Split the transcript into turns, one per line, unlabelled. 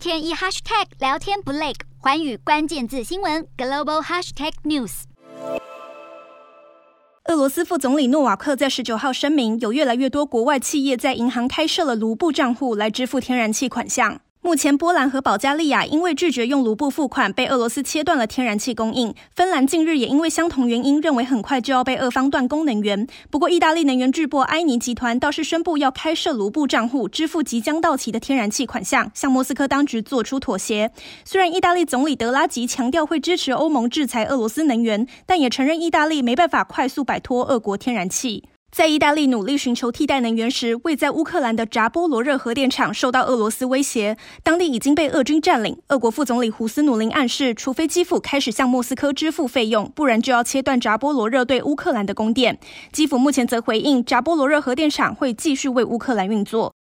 天一 hashtag 聊天不累，环宇关键字新闻 global hashtag news。
俄罗斯副总理诺瓦克在十九号声明，有越来越多国外企业在银行开设了卢布账户来支付天然气款项。目前，波兰和保加利亚因为拒绝用卢布付款，被俄罗斯切断了天然气供应。芬兰近日也因为相同原因，认为很快就要被俄方断供能源。不过，意大利能源巨擘埃尼集团倒是宣布要开设卢布账户，支付即将到期的天然气款项，向莫斯科当局做出妥协。虽然意大利总理德拉吉强调会支持欧盟制裁俄罗斯能源，但也承认意大利没办法快速摆脱俄国天然气。在意大利努力寻求替代能源时，位在乌克兰的扎波罗热核电厂受到俄罗斯威胁，当地已经被俄军占领。俄国副总理胡斯努林暗示，除非基辅开始向莫斯科支付费用，不然就要切断扎波罗热对乌克兰的供电。基辅目前则回应，扎波罗热核电厂会继续为乌克兰运作。